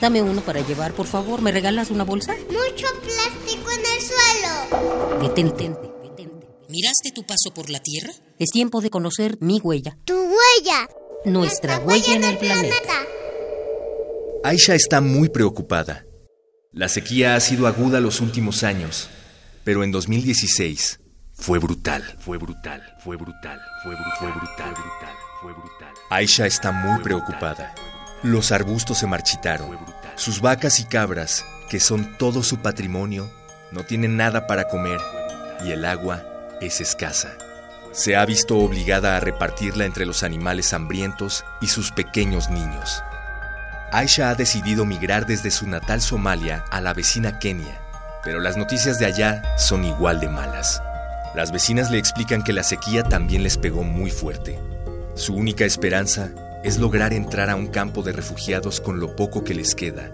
Dame uno para llevar, por favor. ¿Me regalas una bolsa? Mucho plástico en el suelo. Detente. ¿Miraste tu paso por la Tierra? Es tiempo de conocer mi huella. Tu huella. Nuestra huella en el planeta. Aisha está muy preocupada. La sequía ha sido aguda los últimos años, pero en 2016 fue brutal, fue brutal, fue brutal, fue, bru- fue brutal, brutal, fue brutal. Aisha está muy preocupada. Los arbustos se marchitaron. Sus vacas y cabras, que son todo su patrimonio, no tienen nada para comer y el agua es escasa. Se ha visto obligada a repartirla entre los animales hambrientos y sus pequeños niños. Aisha ha decidido migrar desde su natal Somalia a la vecina Kenia, pero las noticias de allá son igual de malas. Las vecinas le explican que la sequía también les pegó muy fuerte. Su única esperanza es lograr entrar a un campo de refugiados con lo poco que les queda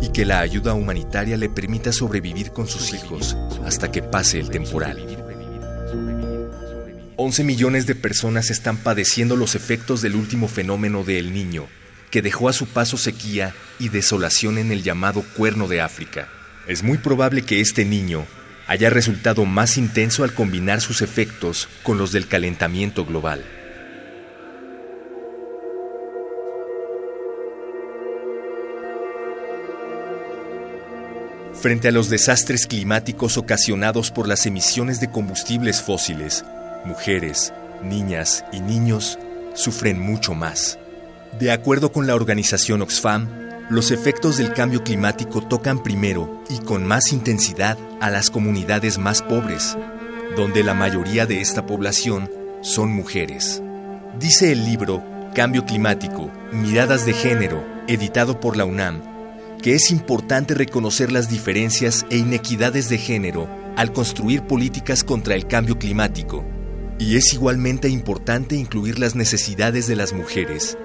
y que la ayuda humanitaria le permita sobrevivir con sus hijos hasta que pase el temporal. 11 millones de personas están padeciendo los efectos del último fenómeno de El Niño, que dejó a su paso sequía y desolación en el llamado Cuerno de África. Es muy probable que este niño haya resultado más intenso al combinar sus efectos con los del calentamiento global. Frente a los desastres climáticos ocasionados por las emisiones de combustibles fósiles, mujeres, niñas y niños sufren mucho más. De acuerdo con la organización Oxfam, los efectos del cambio climático tocan primero y con más intensidad a las comunidades más pobres, donde la mayoría de esta población son mujeres. Dice el libro Cambio Climático, Miradas de Género, editado por la UNAM, que es importante reconocer las diferencias e inequidades de género al construir políticas contra el cambio climático. Y es igualmente importante incluir las necesidades de las mujeres,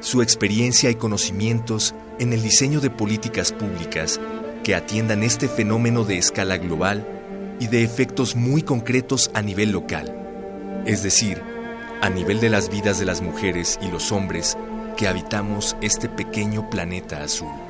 su experiencia y conocimientos en el diseño de políticas públicas que atiendan este fenómeno de escala global y de efectos muy concretos a nivel local, es decir, a nivel de las vidas de las mujeres y los hombres que habitamos este pequeño planeta azul.